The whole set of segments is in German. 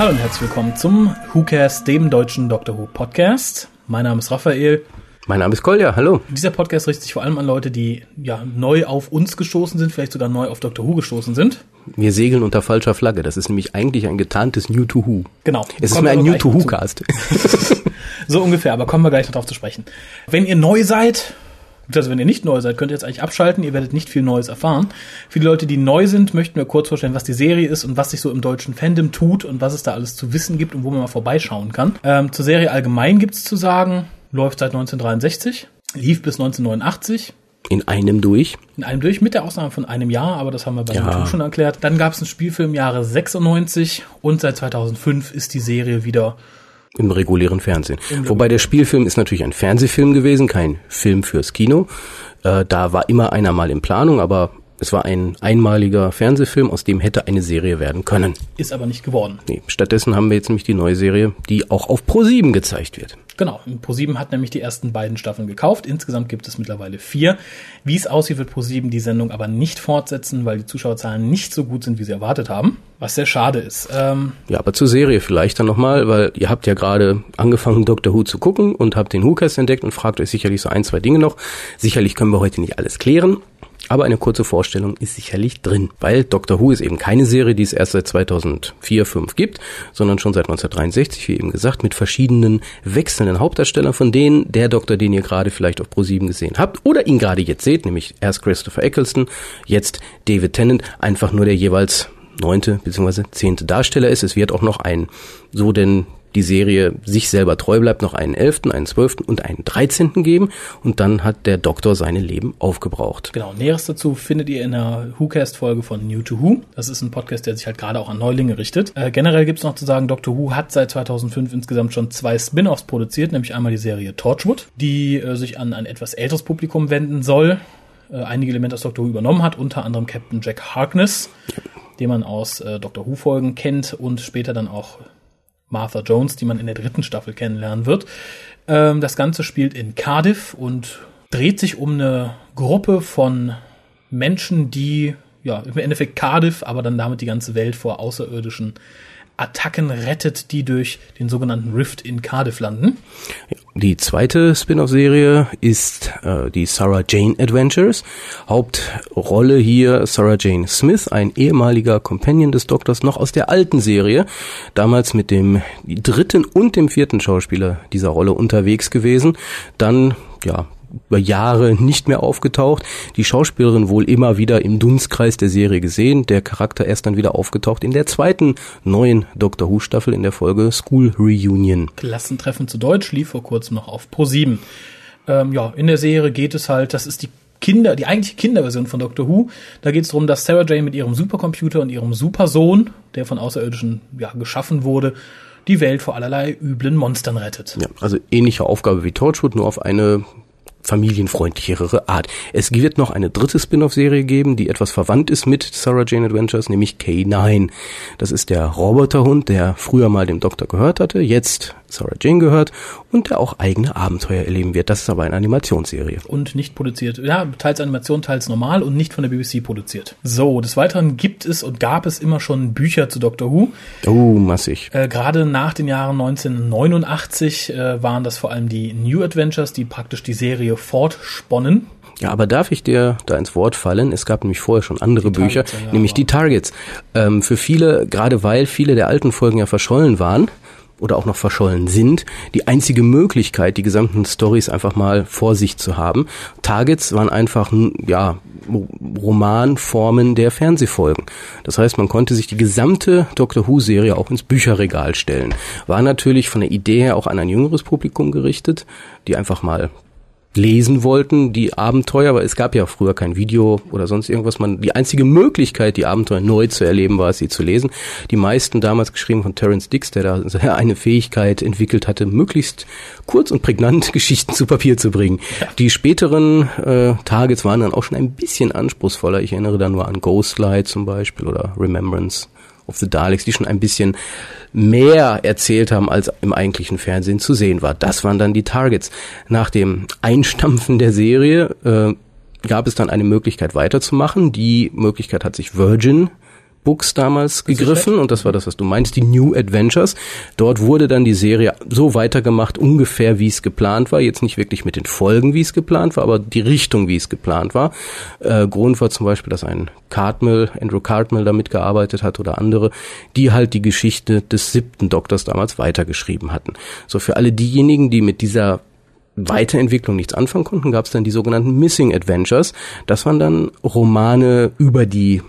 Hallo und herzlich willkommen zum WhoCast, dem deutschen Doctor Who Podcast. Mein Name ist Raphael. Mein Name ist Kolja, hallo. Dieser Podcast richtet sich vor allem an Leute, die ja neu auf uns gestoßen sind, vielleicht sogar neu auf Doctor Who gestoßen sind. Wir segeln unter falscher Flagge. Das ist nämlich eigentlich ein getarntes New to Who. Genau. Es ist mir ein New to Who Cast. so ungefähr, aber kommen wir gleich noch drauf zu sprechen. Wenn ihr neu seid, also wenn ihr nicht neu seid, könnt ihr jetzt eigentlich abschalten, ihr werdet nicht viel Neues erfahren. Für die Leute, die neu sind, möchten wir kurz vorstellen, was die Serie ist und was sich so im deutschen Fandom tut und was es da alles zu wissen gibt und wo man mal vorbeischauen kann. Ähm, zur Serie allgemein gibt's zu sagen, läuft seit 1963, lief bis 1989. In einem durch. In einem durch, mit der Ausnahme von einem Jahr, aber das haben wir bei Ja. YouTube schon erklärt. Dann gab es einen Spielfilm im Jahre 96 und seit 2005 ist die Serie wieder Im regulären Fernsehen. Wobei der Spielfilm ist natürlich ein Fernsehfilm gewesen, kein Film fürs Kino. Äh, da war immer einer mal in Planung, aber es war ein einmaliger Fernsehfilm, aus dem hätte eine Serie werden können. ist aber nicht geworden. Nee, stattdessen haben wir jetzt nämlich die neue Serie, die auch auf Pro7 gezeigt wird. Genau, und ProSieben hat nämlich die ersten beiden Staffeln gekauft. Insgesamt gibt es mittlerweile vier. Wie es aussieht, wird ProSieben die Sendung aber nicht fortsetzen, weil die Zuschauerzahlen nicht so gut sind, wie sie erwartet haben. Was sehr schade ist. Ähm, Ja, aber zur Serie vielleicht dann nochmal, weil ihr habt ja gerade angefangen, Doctor Who zu gucken und habt den WhoCast entdeckt und fragt euch sicherlich so ein, zwei Dinge noch. Sicherlich können wir heute nicht alles klären, aber eine kurze Vorstellung ist sicherlich drin, weil Doctor Who ist eben keine Serie, die es erst seit 2004, 5 gibt, sondern schon seit 1963, wie eben gesagt, mit verschiedenen wechselnden Hauptdarstellern, von denen der Doktor, den ihr gerade vielleicht auf Pro7 gesehen habt oder ihn gerade jetzt seht, nämlich erst Christopher Eccleston, jetzt David Tennant, einfach nur der jeweils neunte bzw. zehnte Darsteller ist. Es wird auch noch ein, so denn die Serie sich selber treu bleibt, noch einen elften, einen zwölften und einen dreizehnten geben. Und dann hat der Doktor seine Leben aufgebraucht. genau, Näheres dazu findet ihr in der WhoCast-Folge von New to Who. Das ist ein Podcast, der sich halt gerade auch an Neulinge richtet. Äh, generell gibt's noch zu sagen, Doctor Who hat seit 2005 insgesamt schon zwei Spin-offs produziert, nämlich einmal die Serie Torchwood, die äh, sich an ein etwas älteres Publikum wenden soll, äh, einige Elemente aus Doctor Who übernommen hat, unter anderem Captain Jack Harkness, den man aus äh, Doctor Who-Folgen kennt und später dann auch Martha Jones, die man in der dritten Staffel kennenlernen wird. Ähm, das Ganze spielt in Cardiff und dreht sich um eine Gruppe von Menschen, die ja im Endeffekt Cardiff, aber dann damit die ganze Welt vor außerirdischen Attacken rettet, die durch den sogenannten Rift in Cardiff landen. Die zweite Spin-off-Serie ist äh, die Sarah Jane Adventures. Hauptrolle hier Sarah Jane Smith, ein ehemaliger Companion des Doktors, noch aus der alten Serie. Damals mit dem dritten und dem vierten Schauspieler dieser Rolle unterwegs gewesen. Dann, ja, über Jahre nicht mehr aufgetaucht. Die Schauspielerin wohl immer wieder im Dunstkreis der Serie gesehen. Der Charakter erst dann wieder aufgetaucht in der zweiten neuen Doctor Who Staffel in der Folge School Reunion. Klassentreffen zu Deutsch lief vor kurzem noch auf Pro7. Ähm, ja, in der Serie geht es halt, das ist die Kinder, die eigentliche Kinderversion von Doctor Who. Da geht es darum, dass Sarah Jane mit ihrem Supercomputer und ihrem Supersohn, der von Außerirdischen ja, geschaffen wurde, die Welt vor allerlei üblen Monstern rettet. Ja, also ähnliche Aufgabe wie Torchwood, nur auf eine familienfreundlichere Art. Es wird noch eine dritte Spin-off-Serie geben, die etwas verwandt ist mit Sarah Jane Adventures, nämlich K9. Das ist der Roboterhund, der früher mal dem Doktor gehört hatte, jetzt Sarah Jane gehört und der auch eigene Abenteuer erleben wird. Das ist aber eine Animationsserie. und nicht produziert. Ja, teils Animation, teils normal und nicht von der BBC produziert. So, des Weiteren gibt es und gab es immer schon Bücher zu Doctor Who. Oh, massig. Äh, Gerade nach den Jahren 1989 äh, waren das vor allem die New Adventures, die praktisch die Serie fortsponnen. Ja, aber darf ich dir da ins Wort fallen? Es gab nämlich vorher schon andere Die Bücher, Targets, ja, nämlich die Targets. Ähm, für viele, gerade weil viele der alten Folgen ja verschollen waren oder auch noch verschollen sind, die einzige Möglichkeit, die gesamten Stories einfach mal vor sich zu haben. Targets waren einfach, ja, Ro- Romanformen der Fernsehfolgen. Das heißt, man konnte sich die gesamte Doctor Who-Serie auch ins Bücherregal stellen. War natürlich von der Idee her auch an ein jüngeres Publikum gerichtet, die einfach mal lesen wollten, die Abenteuer, aber es gab ja früher kein Video oder sonst irgendwas. Man, die einzige Möglichkeit, die Abenteuer neu zu erleben, war es, sie zu lesen. Die meisten damals geschrieben von Terence Dix, der da eine Fähigkeit entwickelt hatte, möglichst kurz und prägnant Geschichten zu Papier zu bringen. Die späteren äh, Targets waren dann auch schon ein bisschen anspruchsvoller. Ich erinnere da nur an Ghostlight zum Beispiel oder Remembrance of the Daleks, die schon ein bisschen mehr erzählt haben, als im eigentlichen Fernsehen zu sehen war. Das waren dann die Targets. Nach dem Einstampfen der Serie äh, gab es dann eine Möglichkeit weiterzumachen. Die Möglichkeit hat sich Virgin Books damals gegriffen und das war das, was du meinst, die New Adventures. Dort wurde dann die Serie so weitergemacht, ungefähr wie es geplant war. Jetzt nicht wirklich mit den Folgen, wie es geplant war, aber die Richtung, wie es geplant war. Äh, Grund war zum Beispiel, dass ein Cartmill, Andrew Cartmill da mitgearbeitet hat oder andere, die halt die Geschichte des siebten Doktors damals weitergeschrieben hatten. So für alle diejenigen, die mit dieser Weiterentwicklung nichts anfangen konnten, gab es dann die sogenannten Missing Adventures. Das waren dann Romane über die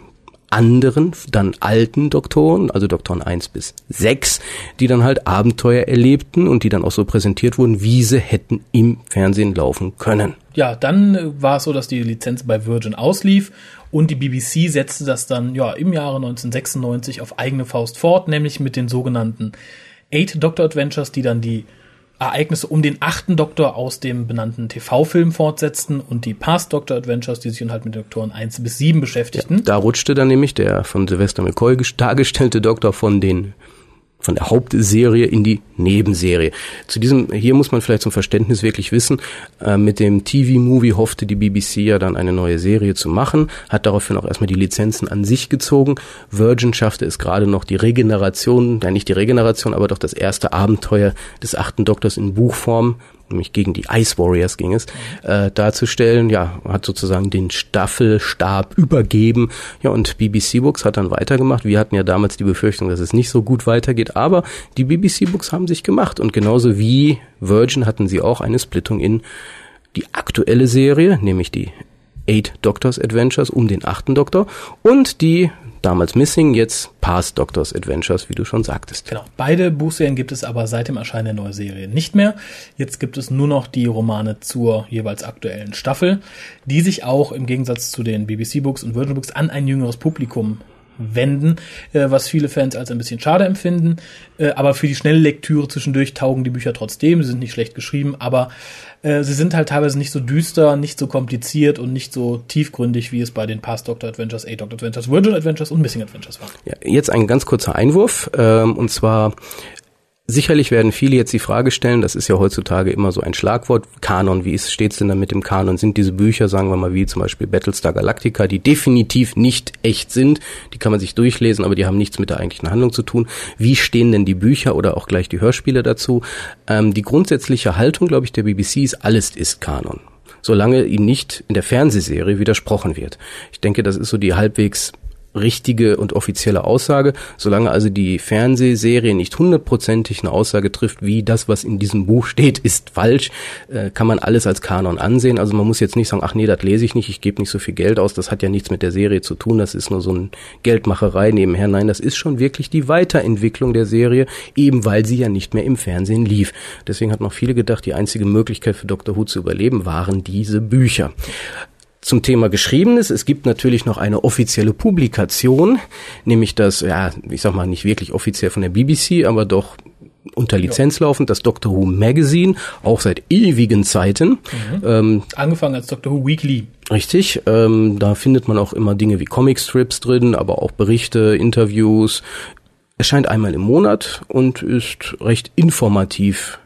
anderen, dann alten Doktoren, also Doktoren 1 bis 6, die dann halt Abenteuer erlebten und die dann auch so präsentiert wurden, wie sie hätten im Fernsehen laufen können. Ja, dann äh, war es so, dass die Lizenz bei Virgin auslief und die BBC setzte das dann ja im Jahre 1996 auf eigene Faust fort, nämlich mit den sogenannten Eight Doctor Adventures, die dann die Ereignisse um den achten Doktor aus dem benannten TV-Film fortsetzten und die Past Doctor Adventures, die sich halt mit Doktoren 1 bis 7 beschäftigten. Ja, da rutschte dann nämlich der von Sylvester McCoy dargestellte Doktor von den von der Hauptserie in die Nebenserie. Zu diesem, hier muss man vielleicht zum Verständnis wirklich wissen, äh, mit dem TV-Movie hoffte die BBC ja dann eine neue Serie zu machen, hat daraufhin auch erstmal die Lizenzen an sich gezogen. Virgin schaffte es gerade noch die Regeneration, ja nicht die Regeneration, aber doch das erste Abenteuer des achten Doktors in Buchform nämlich gegen die Ice Warriors ging es, äh, darzustellen. Ja, hat sozusagen den Staffelstab übergeben. Ja, und BBC Books hat dann weitergemacht. Wir hatten ja damals die Befürchtung, dass es nicht so gut weitergeht, aber die BBC Books haben sich gemacht und genauso wie Virgin hatten sie auch eine Splittung in die aktuelle Serie, nämlich die Eight Doctors Adventures um den achten Doktor und die damals Missing, jetzt Past Doctors Adventures, wie du schon sagtest. Genau. Beide Buchserien gibt es aber seit dem Erscheinen der neuen Serie nicht mehr. Jetzt gibt es nur noch die Romane zur jeweils aktuellen Staffel, die sich auch im Gegensatz zu den BBC Books und Virgin Books an ein jüngeres Publikum wenden, äh, was viele Fans als ein bisschen schade empfinden. Äh, aber für die schnelle Lektüre zwischendurch taugen die Bücher trotzdem. Sie sind nicht schlecht geschrieben, aber äh, sie sind halt teilweise nicht so düster, nicht so kompliziert und nicht so tiefgründig, wie es bei den Past Doctor Adventures, A Doctor Adventures, Virgin Adventures und Missing Adventures war. Ja, jetzt ein ganz kurzer Einwurf, ähm, und zwar Sicherlich werden viele jetzt die Frage stellen, das ist ja heutzutage immer so ein Schlagwort, Kanon, wie steht es denn da mit dem Kanon? Sind diese Bücher, sagen wir mal, wie zum Beispiel Battlestar Galactica, die definitiv nicht echt sind, die kann man sich durchlesen, aber die haben nichts mit der eigentlichen Handlung zu tun. Wie stehen denn die Bücher oder auch gleich die Hörspiele dazu? Ähm, die grundsätzliche Haltung, glaube ich, der BBC ist, alles ist Kanon solange ihm nicht in der Fernsehserie widersprochen wird. Ich denke, das ist so die halbwegs richtige und offizielle Aussage. Solange also die Fernsehserie nicht hundertprozentig eine Aussage trifft, wie das, was in diesem Buch steht, ist falsch, äh, kann man alles als Kanon ansehen. Also man muss jetzt nicht sagen, ach nee, das lese ich nicht, ich gebe nicht so viel Geld aus, das hat ja nichts mit der Serie zu tun, das ist nur so ein Geldmacherei nebenher. Nein, das ist schon wirklich die Weiterentwicklung der Serie, eben weil sie ja nicht mehr im Fernsehen lief. Deswegen hat noch viele gedacht, die einzige Möglichkeit für Dr. Who zu überleben waren diese Bücher zum Thema Geschriebenes. Es gibt natürlich noch eine offizielle Publikation, nämlich das, ja, ich sag mal nicht wirklich offiziell von der BBC, aber doch unter Lizenz ja. laufend, das Doctor Who Magazine, auch seit ewigen Zeiten. Mhm. Ähm, Angefangen als Doctor Who Weekly. Richtig, ähm, da findet man auch immer Dinge wie Comicstrips drin, aber auch Berichte, Interviews. Erscheint einmal im Monat und ist recht informativ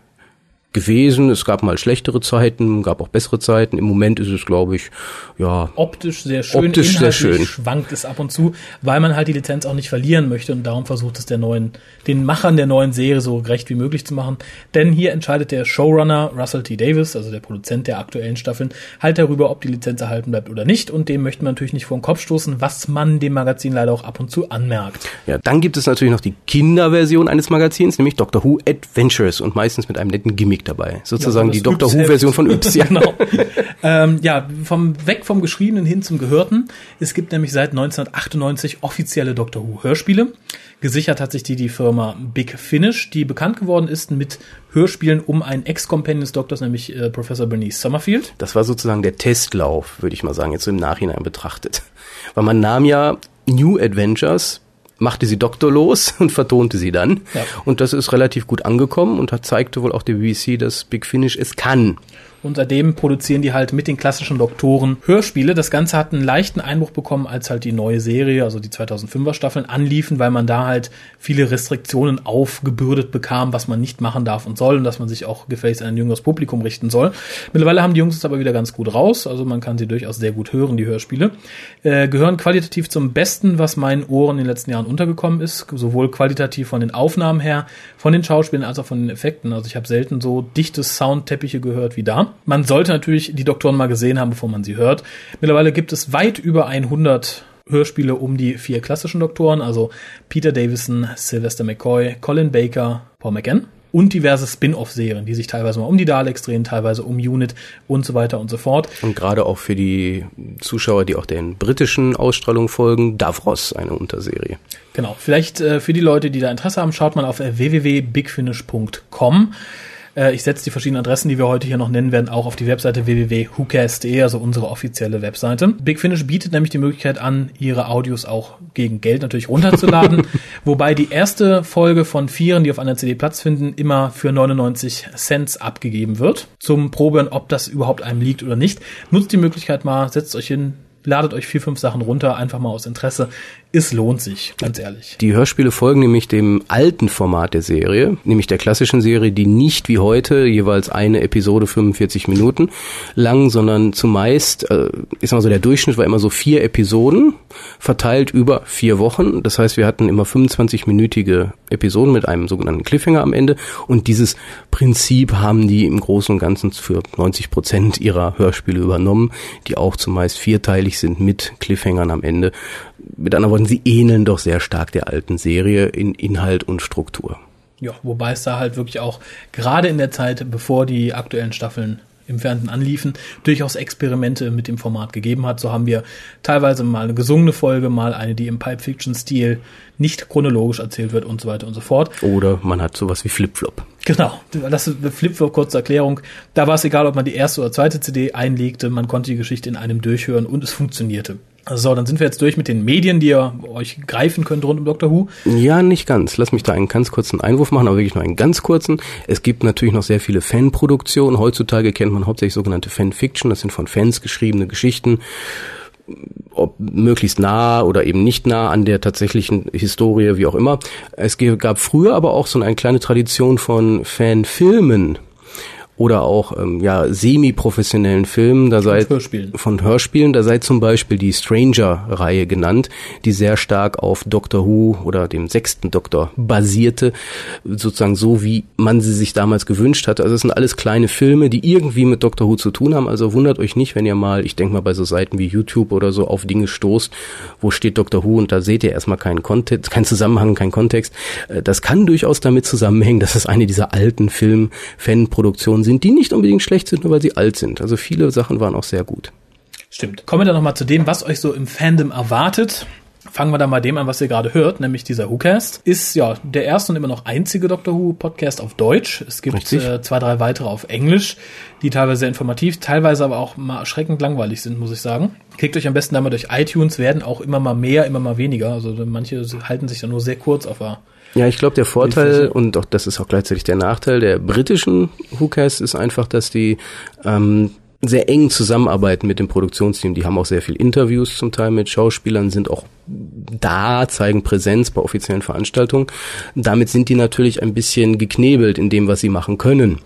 gewesen. Es gab mal schlechtere Zeiten, gab auch bessere Zeiten. Im Moment ist es, glaube ich, ja optisch sehr schön. Optisch sehr schön. Schwankt es ab und zu, weil man halt die Lizenz auch nicht verlieren möchte und darum versucht es der neuen, den Machern der neuen Serie so gerecht wie möglich zu machen. Denn hier entscheidet der Showrunner Russell T. Davis, also der Produzent der aktuellen Staffeln, halt darüber, ob die Lizenz erhalten bleibt oder nicht. Und dem möchte man natürlich nicht vor den Kopf stoßen, was man dem Magazin leider auch ab und zu anmerkt. Ja, dann gibt es natürlich noch die Kinderversion eines Magazins, nämlich Doctor Who Adventures und meistens mit einem netten Gimmick dabei. Sozusagen ja, die Doctor Who-Version von Yps. Ja, genau. ähm, ja, vom, weg vom Geschriebenen hin zum Gehörten. Es gibt nämlich seit 1998 offizielle Doctor Who-Hörspiele. Gesichert hat sich die die Firma Big Finish, die bekannt geworden ist mit Hörspielen um einen Ex-Companion des Doktors, nämlich äh, Professor Bernice Summerfield. Das war sozusagen der Testlauf, würde ich mal sagen, jetzt so im Nachhinein betrachtet. Weil man nahm ja New Adventures machte sie doktorlos und vertonte sie dann. Ja. Und das ist relativ gut angekommen und hat, zeigte wohl auch der BBC, dass Big Finish es kann. Und seitdem produzieren die halt mit den klassischen Doktoren Hörspiele. Das Ganze hat einen leichten Einbruch bekommen, als halt die neue Serie, also die 2005er Staffeln anliefen, weil man da halt viele Restriktionen aufgebürdet bekam, was man nicht machen darf und soll und dass man sich auch gefälligst an ein jüngeres Publikum richten soll. Mittlerweile haben die Jungs es aber wieder ganz gut raus, also man kann sie durchaus sehr gut hören, die Hörspiele. Äh, gehören qualitativ zum Besten, was meinen Ohren in den letzten Jahren untergekommen ist, sowohl qualitativ von den Aufnahmen her, von den Schauspielen als auch von den Effekten. Also ich habe selten so dichte Soundteppiche gehört wie da. Man sollte natürlich die Doktoren mal gesehen haben, bevor man sie hört. Mittlerweile gibt es weit über 100 Hörspiele um die vier klassischen Doktoren, also Peter Davison, Sylvester McCoy, Colin Baker, Paul McGann und diverse Spin-off-Serien, die sich teilweise mal um die Daleks drehen, teilweise um Unit und so weiter und so fort. Und gerade auch für die Zuschauer, die auch den britischen Ausstrahlungen folgen, Davros eine Unterserie. Genau, vielleicht äh, für die Leute, die da Interesse haben, schaut mal auf www.bigfinish.com. Äh, ich setze die verschiedenen Adressen, die wir heute hier noch nennen werden, auch auf die Webseite www.whocast.de, also unsere offizielle Webseite. Big Finish bietet nämlich die Möglichkeit an, ihre Audios auch gegen Geld natürlich runterzuladen, wobei die erste Folge von vieren, die auf einer CD Platz finden, immer für 99 Cent abgegeben wird. Zum Proben, ob das überhaupt einem liegt oder nicht. Nutzt die Möglichkeit mal, setzt euch hin, ladet euch vier, fünf Sachen runter, einfach mal aus Interesse. Es lohnt sich, ganz ehrlich. Die Hörspiele folgen nämlich dem alten Format der Serie, nämlich der klassischen Serie, die nicht wie heute jeweils eine Episode 45 Minuten lang, sondern zumeist, äh, ist mal so, der Durchschnitt war immer so vier Episoden, verteilt über vier Wochen. Das heißt, wir hatten immer 25-minütige Episoden mit einem sogenannten Cliffhanger am Ende. Und dieses Prinzip haben die im Großen und Ganzen für 90 Prozent ihrer Hörspiele übernommen, die auch zumeist vierteilig sind mit Cliffhangern am Ende mit anderen Worten, sie ähneln doch sehr stark der alten Serie in Inhalt und Struktur. Ja, wobei es da halt wirklich auch gerade in der Zeit, bevor die aktuellen Staffeln im Fernsehen anliefen, durchaus Experimente mit dem Format gegeben hat. So haben wir teilweise mal eine gesungene Folge, mal eine, die im Pipe Fiction Stil nicht chronologisch erzählt wird und so weiter und so fort. Oder man hat sowas wie Flip-Flop. Genau, das ist Flip-Flop, kurze Erklärung. Da war es egal, ob man die erste oder zweite CD einlegte, man konnte die Geschichte in einem durchhören und es funktionierte. So, dann sind wir jetzt durch mit den Medien, die ihr euch greifen könnt rund um Doctor Who. Ja, nicht ganz. Lass mich da einen ganz kurzen Einwurf machen, aber wirklich nur einen ganz kurzen. Es gibt natürlich noch sehr viele Fanproduktionen. Heutzutage kennt man hauptsächlich sogenannte Fanfiction. Das sind von Fans geschriebene Geschichten ob möglichst nah oder eben nicht nah an der tatsächlichen Historie, wie auch immer. Es gab früher aber auch so eine kleine Tradition von Fanfilmen oder auch ähm, ja semi-professionellen Filmen, da sei Hörspielen. von Hörspielen, da sei zum Beispiel die Stranger-Reihe genannt, die sehr stark auf Doctor Who oder dem sechsten Doktor basierte, sozusagen so wie man sie sich damals gewünscht hatte. Also es sind alles kleine Filme, die irgendwie mit Doctor Who zu tun haben. Also wundert euch nicht, wenn ihr mal, ich denke mal bei so Seiten wie YouTube oder so auf Dinge stoßt, wo steht Doctor Who und da seht ihr erstmal keinen Kontext, keinen Zusammenhang, keinen Kontext. Äh, das kann durchaus damit zusammenhängen, dass es eine dieser alten Film-Fan-Produktionen sind, die nicht unbedingt schlecht sind, nur weil sie alt sind. Also viele Sachen waren auch sehr gut. Stimmt. Kommen wir dann nochmal zu dem, was euch so im Fandom erwartet. Fangen wir da mal dem an, was ihr gerade hört, nämlich dieser WhoCast. Ist ja der erste und immer noch einzige Doctor Who Podcast auf Deutsch. Es gibt äh, zwei, drei weitere auf Englisch, die teilweise sehr informativ, teilweise aber auch mal erschreckend langweilig sind, muss ich sagen. Klickt euch am besten da mal durch iTunes, werden auch immer mal mehr, immer mal weniger. Also manche halten sich da nur sehr kurz auf der ja, ich glaube, der Vorteil und auch das ist auch gleichzeitig der Nachteil der britischen WhoCast ist einfach, dass die ähm, sehr eng zusammenarbeiten mit dem Produktionsteam. Die haben auch sehr viel Interviews zum Teil mit Schauspielern, sind auch da, zeigen Präsenz bei offiziellen Veranstaltungen. Damit sind die natürlich ein bisschen geknebelt in dem, was sie machen können.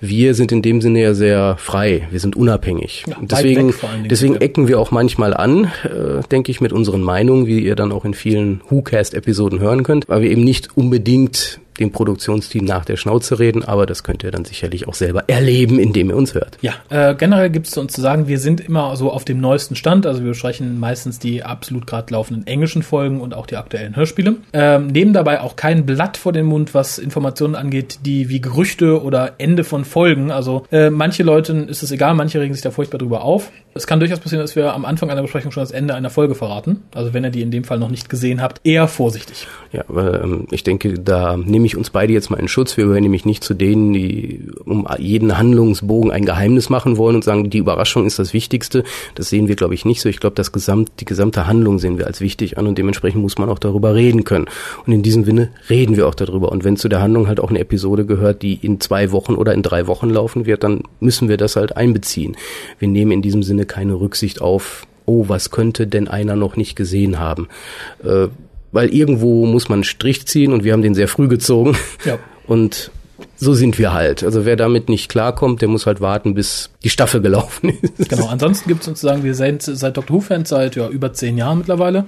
Wir sind in dem Sinne ja sehr frei, wir sind unabhängig. Ja, deswegen, deswegen ecken wir auch manchmal an, äh, denke ich, mit unseren Meinungen, wie ihr dann auch in vielen WhoCast-Episoden hören könnt, weil wir eben nicht unbedingt dem Produktionsteam nach der Schnauze reden, aber das könnt ihr dann sicherlich auch selber erleben, indem ihr uns hört. Ja, äh, generell gibt es zu uns zu sagen, wir sind immer so auf dem neuesten Stand, also wir besprechen meistens die absolut gerade laufenden englischen Folgen und auch die aktuellen Hörspiele. Ähm, nehmen dabei auch kein Blatt vor den Mund, was Informationen angeht, die wie Gerüchte oder Ende von Folgen, also äh, manche Leuten ist es egal, manche regen sich da furchtbar drüber auf. Es kann durchaus passieren, dass wir am Anfang einer Besprechung schon das Ende einer Folge verraten. Also wenn ihr die in dem Fall noch nicht gesehen habt, eher vorsichtig. Ja, ähm, ich denke, da nehme ich uns beide jetzt mal in Schutz. Wir gehören nämlich nicht zu denen, die um jeden Handlungsbogen ein Geheimnis machen wollen und sagen, die Überraschung ist das Wichtigste. Das sehen wir, glaube ich, nicht so. Ich glaube, das Gesamt, die gesamte Handlung sehen wir als wichtig an und dementsprechend muss man auch darüber reden können. Und in diesem Sinne reden wir auch darüber. Und wenn zu der Handlung halt auch eine Episode gehört, die in zwei Wochen oder in drei Wochen laufen wird, dann müssen wir das halt einbeziehen. Wir nehmen in diesem Sinne keine Rücksicht auf, oh, was könnte denn einer noch nicht gesehen haben? Äh, weil irgendwo muss man einen Strich ziehen und wir haben den sehr früh gezogen. Ja. Und so sind wir halt. Also wer damit nicht klarkommt, der muss halt warten, bis die Staffel gelaufen ist. Genau, ansonsten gibt es sozusagen, wir sind seit Dr. Who-Fans seit ja, über zehn Jahren mittlerweile.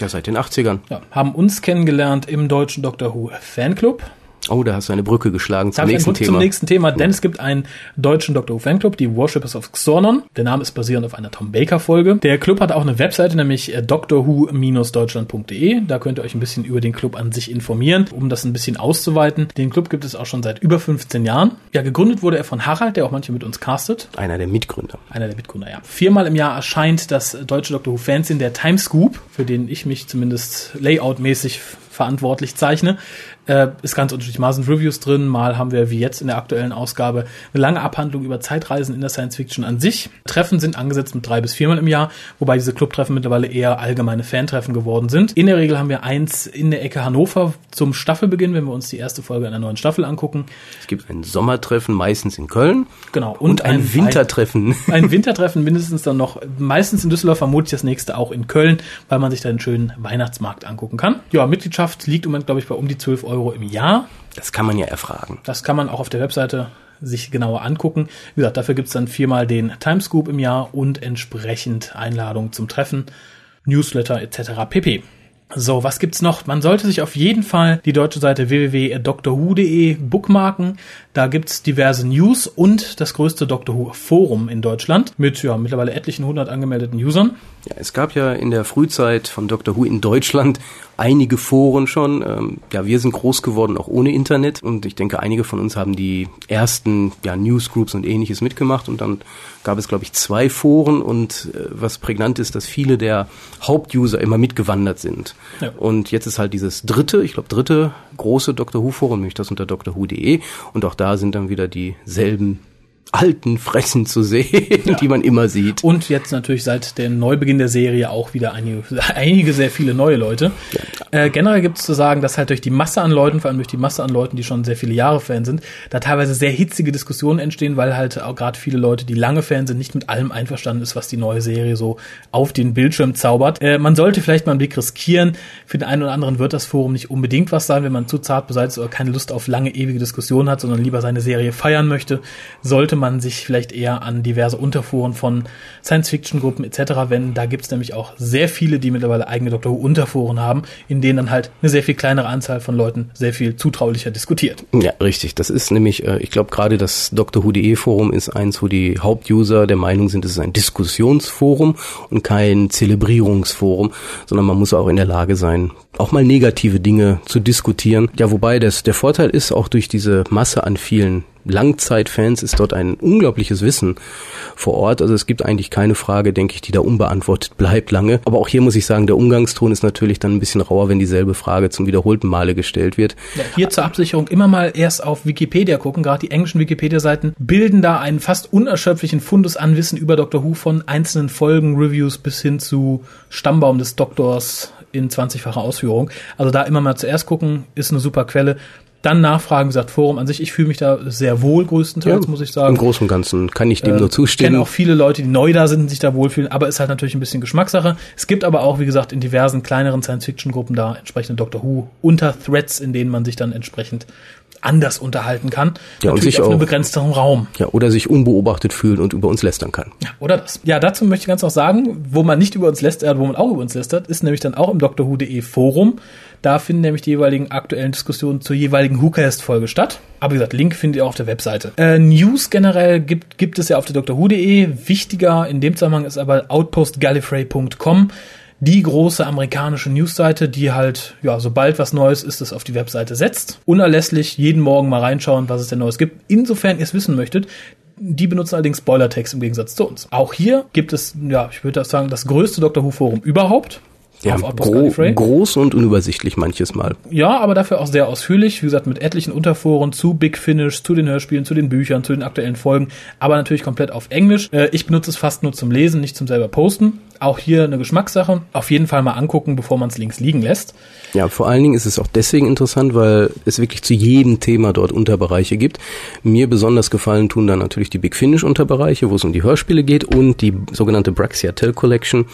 Ja, seit den 80ern. Ja, haben uns kennengelernt im deutschen Dr. Who Fanclub. Oh, da hast du eine Brücke geschlagen zum nächsten Thema. Zum nächsten Thema, denn es gibt einen deutschen Doctor Who Fanclub, die Worshippers of Xornon. Der Name ist basierend auf einer Tom Baker Folge. Der Club hat auch eine Webseite, nämlich äh, drwho-deutschland.de. Da könnt ihr euch ein bisschen über den Club an sich informieren, um das ein bisschen auszuweiten. Den Club gibt es auch schon seit über 15 Jahren. Ja, gegründet wurde er von Harald, der auch manche mit uns castet. Einer der Mitgründer. Einer der Mitgründer, ja. Viermal im Jahr erscheint das deutsche Doctor Who Fanzine, der Time Scoop, für den ich mich zumindest layoutmäßig verantwortlich zeichne. Äh, ist ganz unterschiedlich. Mal sind Reviews drin, mal haben wir wie jetzt in der aktuellen Ausgabe eine lange Abhandlung über Zeitreisen in der Science Fiction an sich. Treffen sind angesetzt mit drei bis viermal im Jahr, wobei diese Clubtreffen mittlerweile eher allgemeine Fantreffen geworden sind. In der Regel haben wir eins in der Ecke Hannover zum Staffelbeginn, wenn wir uns die erste Folge einer neuen Staffel angucken. Es gibt ein Sommertreffen meistens in Köln. Genau. Und, und ein, ein, Wintertreffen. Ein, ein Wintertreffen mindestens dann noch, meistens in Düsseldorf, vermutlich das nächste auch in Köln, weil man sich da einen schönen Weihnachtsmarkt angucken kann. Ja, Mitgliedschaft liegt im Moment, glaube ich, bei um die 12 Euro im Jahr. Das kann man ja erfragen. Das kann man auch auf der Webseite sich genauer angucken. Wie gesagt, dafür gibt's dann viermal den Timescoop im Jahr und entsprechend Einladungen zum Treffen, Newsletter etc. pp. So, was gibt's noch? Man sollte sich auf jeden Fall die deutsche Seite www.drwho.de bookmarken. Da gibt's diverse News und das größte Doctor Who Forum in Deutschland mit ja, mittlerweile etlichen hundert angemeldeten Usern. Ja, es gab ja in der Frühzeit von Doctor Who in Deutschland einige Foren schon. Ähm, ja, wir sind groß geworden auch ohne Internet und ich denke, einige von uns haben die ersten ja, Newsgroups und ähnliches mitgemacht und dann gab es, glaube ich, zwei Foren und äh, was prägnant ist, dass viele der Hauptuser immer mitgewandert sind. Ja. Und jetzt ist halt dieses dritte, ich glaube dritte große Doctor Who Forum, nämlich das unter drwho.de und auch da sind dann wieder dieselben alten Fressen zu sehen, ja. die man immer sieht. Und jetzt natürlich seit dem Neubeginn der Serie auch wieder einige, einige sehr viele neue Leute. Ja. Äh, generell gibt es zu sagen, dass halt durch die Masse an Leuten, vor allem durch die Masse an Leuten, die schon sehr viele Jahre Fan sind, da teilweise sehr hitzige Diskussionen entstehen, weil halt auch gerade viele Leute, die lange Fan sind, nicht mit allem einverstanden ist, was die neue Serie so auf den Bildschirm zaubert. Äh, man sollte vielleicht mal einen Blick riskieren. Für den einen oder anderen wird das Forum nicht unbedingt was sein, wenn man zu zart beseitigt oder keine Lust auf lange, ewige Diskussionen hat, sondern lieber seine Serie feiern möchte, sollte man sich vielleicht eher an diverse Unterforen von Science-Fiction-Gruppen etc. wenden. Da gibt es nämlich auch sehr viele, die mittlerweile eigene Doctor Who-Unterforen haben, in denen dann halt eine sehr viel kleinere Anzahl von Leuten sehr viel zutraulicher diskutiert. Ja, richtig. Das ist nämlich, äh, ich glaube gerade das Doctor Who.de Forum ist eins, wo die Hauptuser der Meinung sind, es ist ein Diskussionsforum und kein Zelebrierungsforum, sondern man muss auch in der Lage sein, auch mal negative Dinge zu diskutieren. Ja, wobei das, der Vorteil ist auch durch diese Masse an vielen Langzeitfans ist dort ein unglaubliches Wissen vor Ort. Also es gibt eigentlich keine Frage, denke ich, die da unbeantwortet bleibt lange. Aber auch hier muss ich sagen, der Umgangston ist natürlich dann ein bisschen rauer, wenn dieselbe Frage zum wiederholten Male gestellt wird. Ja, hier zur Absicherung immer mal erst auf Wikipedia gucken. Gerade die englischen Wikipedia-Seiten bilden da einen fast unerschöpflichen Fundus an Wissen über Dr. Who von einzelnen Folgen, Reviews bis hin zu Stammbaum des Doktors in 20-facher Ausführung. Also da immer mal zuerst gucken, ist eine super Quelle dann nachfragen, gesagt, Forum an sich, ich fühle mich da sehr wohl größtenteils, ja, muss ich sagen. Im Großen und Ganzen kann ich dem äh, nur zustimmen. Ich kenne auch viele Leute, die neu da sind und sich da wohlfühlen, aber ist halt natürlich ein bisschen Geschmackssache. Es gibt aber auch, wie gesagt, in diversen kleineren Science-Fiction-Gruppen da entsprechende Doctor Who unter Threads, in denen man sich dann entsprechend anders unterhalten kann. Ja, und sich auf einem begrenzteren Raum. Ja, oder sich unbeobachtet fühlen und über uns lästern kann. Ja, oder das. Ja, dazu möchte ich ganz noch sagen, wo man nicht über uns lästert, wo man auch über uns lästert, ist nämlich dann auch im drwho.de Forum. Da finden nämlich die jeweiligen aktuellen Diskussionen zur jeweiligen WhoCast-Folge statt. Aber wie gesagt, Link findet ihr auf der Webseite. Äh, News generell gibt, gibt es ja auf der drwho.de. Wichtiger in dem Zusammenhang ist aber outpostgallifrey.com die große amerikanische Newsseite, die halt, ja, sobald was Neues ist, es auf die Webseite setzt. Unerlässlich jeden Morgen mal reinschauen, was es denn Neues gibt. Insofern ihr es wissen möchtet, die benutzen allerdings Spoilertext im Gegensatz zu uns. Auch hier gibt es, ja, ich würde sagen, das größte Doctor Who Forum überhaupt. Ja, gro groß und unübersichtlich manches Mal. Ja, aber dafür auch sehr ausführlich. Wie gesagt, mit etlichen Unterforen zu Big Finish, zu den Hörspielen, zu den Büchern, zu den aktuellen Folgen, aber natürlich komplett auf Englisch. Äh, ich benutze es fast nur zum Lesen, nicht zum selber posten. Auch hier eine Geschmackssache. Auf jeden Fall mal angucken, bevor man es links liegen lässt. Ja, vor allen Dingen ist es auch deswegen interessant, weil es wirklich zu jedem Thema dort Unterbereiche gibt. Mir besonders gefallen tun dann natürlich die Big Finish Unterbereiche, wo es um die Hörspiele geht und die sogenannte Braxiatel Collection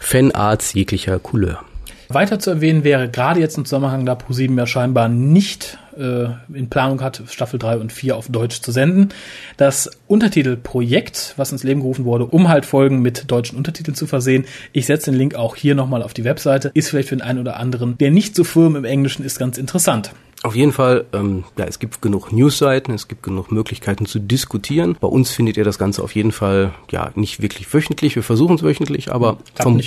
Fanarts jeglicher Couleur. Weiter zu erwähnen wäre gerade jetzt im Zusammenhang, da ProSieben ja scheinbar nicht äh, in Planung hat, Staffel 3 und 4 auf Deutsch zu senden, das Untertitelprojekt, was ins Leben gerufen wurde, um halt Folgen mit deutschen Untertiteln zu versehen. Ich setze den Link auch hier nochmal auf die Webseite. Ist vielleicht für den einen oder anderen, der nicht so firm im Englischen ist, ganz interessant. Auf jeden Fall, ähm, ja, es gibt genug Newsseiten, es gibt genug Möglichkeiten zu diskutieren. Bei uns findet ihr das Ganze auf jeden Fall, ja, nicht wirklich wöchentlich. Wir versuchen es wöchentlich, aber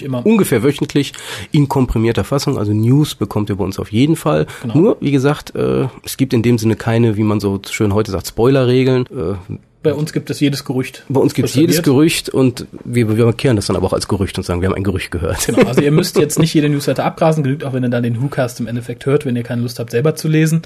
immer. ungefähr wöchentlich in komprimierter Fassung. Also News bekommt ihr bei uns auf jeden Fall. Genau. Nur, wie gesagt, äh, es gibt in dem Sinne keine, wie man so schön heute sagt, Spoilerregeln. Äh, bei uns gibt es jedes Gerücht. Bei uns gibt es jedes Gerücht und wir, wir markieren das dann aber auch als Gerücht und sagen, wir haben ein Gerücht gehört. Genau, also ihr müsst jetzt nicht jede Newsletter abgrasen, genügt auch, wenn ihr dann den WhoCast im Endeffekt hört, wenn ihr keine Lust habt, selber zu lesen.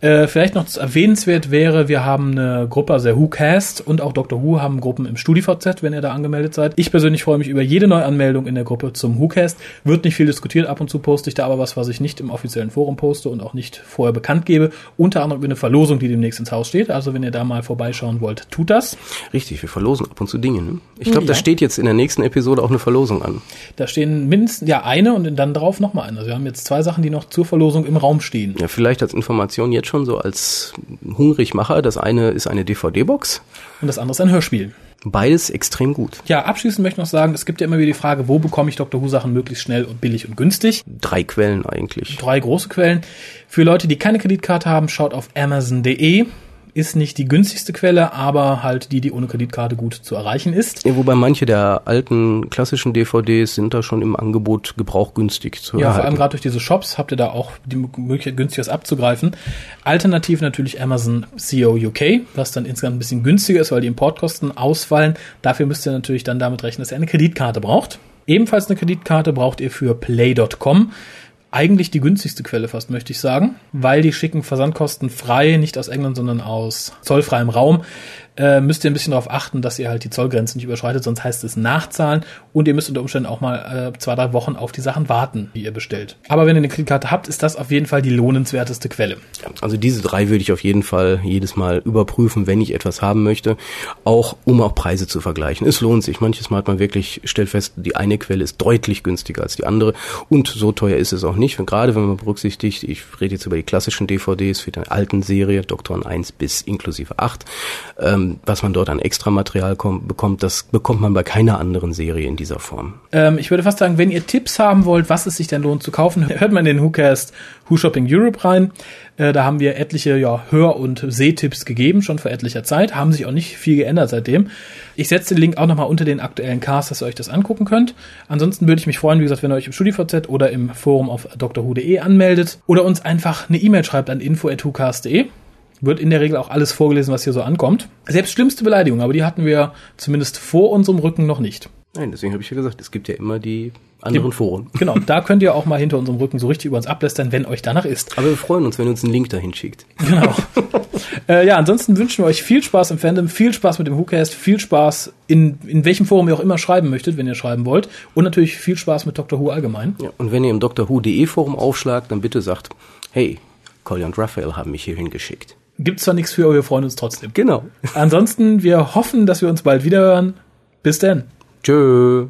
Äh, vielleicht noch erwähnenswert wäre, wir haben eine Gruppe, also der WhoCast und auch Dr. Who haben Gruppen im StudiVZ, wenn ihr da angemeldet seid. Ich persönlich freue mich über jede Neuanmeldung in der Gruppe zum WhoCast. Wird nicht viel diskutiert, ab und zu poste ich da aber was, was ich nicht im offiziellen Forum poste und auch nicht vorher bekannt gebe. Unter anderem über eine Verlosung, die demnächst ins Haus steht. Also wenn ihr da mal vorbeischauen wollt, tut das. Richtig, wir verlosen ab und zu Dinge. Ne? Ich glaube, ja. da steht jetzt in der nächsten Episode auch eine Verlosung an. Da stehen mindestens ja eine und dann drauf nochmal eine. Also wir haben jetzt zwei Sachen, die noch zur Verlosung im Raum stehen. Ja, vielleicht als Information jetzt schon so als Hungrigmacher. Das eine ist eine DVD-Box. Und das andere ist ein Hörspiel. Beides extrem gut. Ja, abschließend möchte ich noch sagen, es gibt ja immer wieder die Frage, wo bekomme ich Dr. Who Sachen möglichst schnell und billig und günstig? Drei Quellen eigentlich. Drei große Quellen. Für Leute, die keine Kreditkarte haben, schaut auf amazon.de ist nicht die günstigste Quelle, aber halt die, die ohne Kreditkarte gut zu erreichen ist. Ja, wobei manche der alten klassischen DVDs sind da schon im Angebot gebrauchgünstig zu ja, erhalten. Ja, vor allem gerade durch diese Shops habt ihr da auch die Möglichkeit, günstig was abzugreifen. Alternativ natürlich Amazon CO UK, was dann insgesamt ein bisschen günstiger ist, weil die Importkosten ausfallen. Dafür müsst ihr natürlich dann damit rechnen, dass ihr eine Kreditkarte braucht. Ebenfalls eine Kreditkarte braucht ihr für Play.com eigentlich die günstigste Quelle fast, möchte ich sagen, weil die schicken Versandkosten frei, nicht aus England, sondern aus zollfreiem Raum äh, müsst ihr ein bisschen darauf achten, dass ihr halt die Zollgrenzen nicht überschreitet, sonst heißt es nachzahlen und ihr müsst unter Umständen auch mal äh, zwei, drei Wochen auf die Sachen warten, die ihr bestellt. Aber wenn ihr eine Kreditkarte habt, ist das auf jeden Fall die lohnenswerteste Quelle. Also diese drei würde ich auf jeden Fall jedes Mal überprüfen, wenn ich etwas haben möchte, auch um auch Preise zu vergleichen. Es lohnt sich. Manches Mal hat man wirklich stellt fest, die eine Quelle ist deutlich günstiger als die andere und so teuer ist es auch nicht. Und gerade wenn man berücksichtigt, ich rede jetzt über die klassischen DVDs für die alten Serie, Doktoren 1 bis inklusive 8, ähm, was man dort an Extramaterial bekommt, das bekommt man bei keiner anderen Serie in dieser Form. Ähm, ich würde fast sagen, wenn ihr Tipps haben wollt, was es sich denn lohnt zu kaufen, hört man in den WhoCast Who Shopping Europe rein. Äh, da haben wir etliche ja, Hör- und Sehtipps gegeben, schon vor etlicher Zeit. Haben sich auch nicht viel geändert seitdem. Ich setze den Link auch nochmal unter den aktuellen Cast, dass ihr euch das angucken könnt. Ansonsten würde ich mich freuen, wie gesagt, wenn ihr euch im StudiVZ oder im Forum auf drhu.de anmeldet oder uns einfach eine E-Mail schreibt an info.hucast.de wird in der Regel auch alles vorgelesen, was hier so ankommt. Selbst schlimmste Beleidigung, aber die hatten wir zumindest vor unserem Rücken noch nicht. Nein, deswegen habe ich ja gesagt, es gibt ja immer die anderen Foren. Genau, da könnt ihr auch mal hinter unserem Rücken so richtig über uns ablästern, wenn euch danach ist. Aber wir freuen uns, wenn ihr uns einen Link dahin schickt. Genau. äh, ja, ansonsten wünschen wir euch viel Spaß im Fandom, viel Spaß mit dem WhoCast, viel Spaß in, in welchem Forum ihr auch immer schreiben möchtet, wenn ihr schreiben wollt. Und natürlich viel Spaß mit Dr. Who allgemein. Ja, und wenn ihr im Who.de Forum aufschlagt, dann bitte sagt, hey, Colin und Raphael haben mich hierhin geschickt. Gibt zwar nichts für, aber wir freuen uns trotzdem. Genau. Ansonsten, wir hoffen, dass wir uns bald wieder hören. Bis dann. Tschö.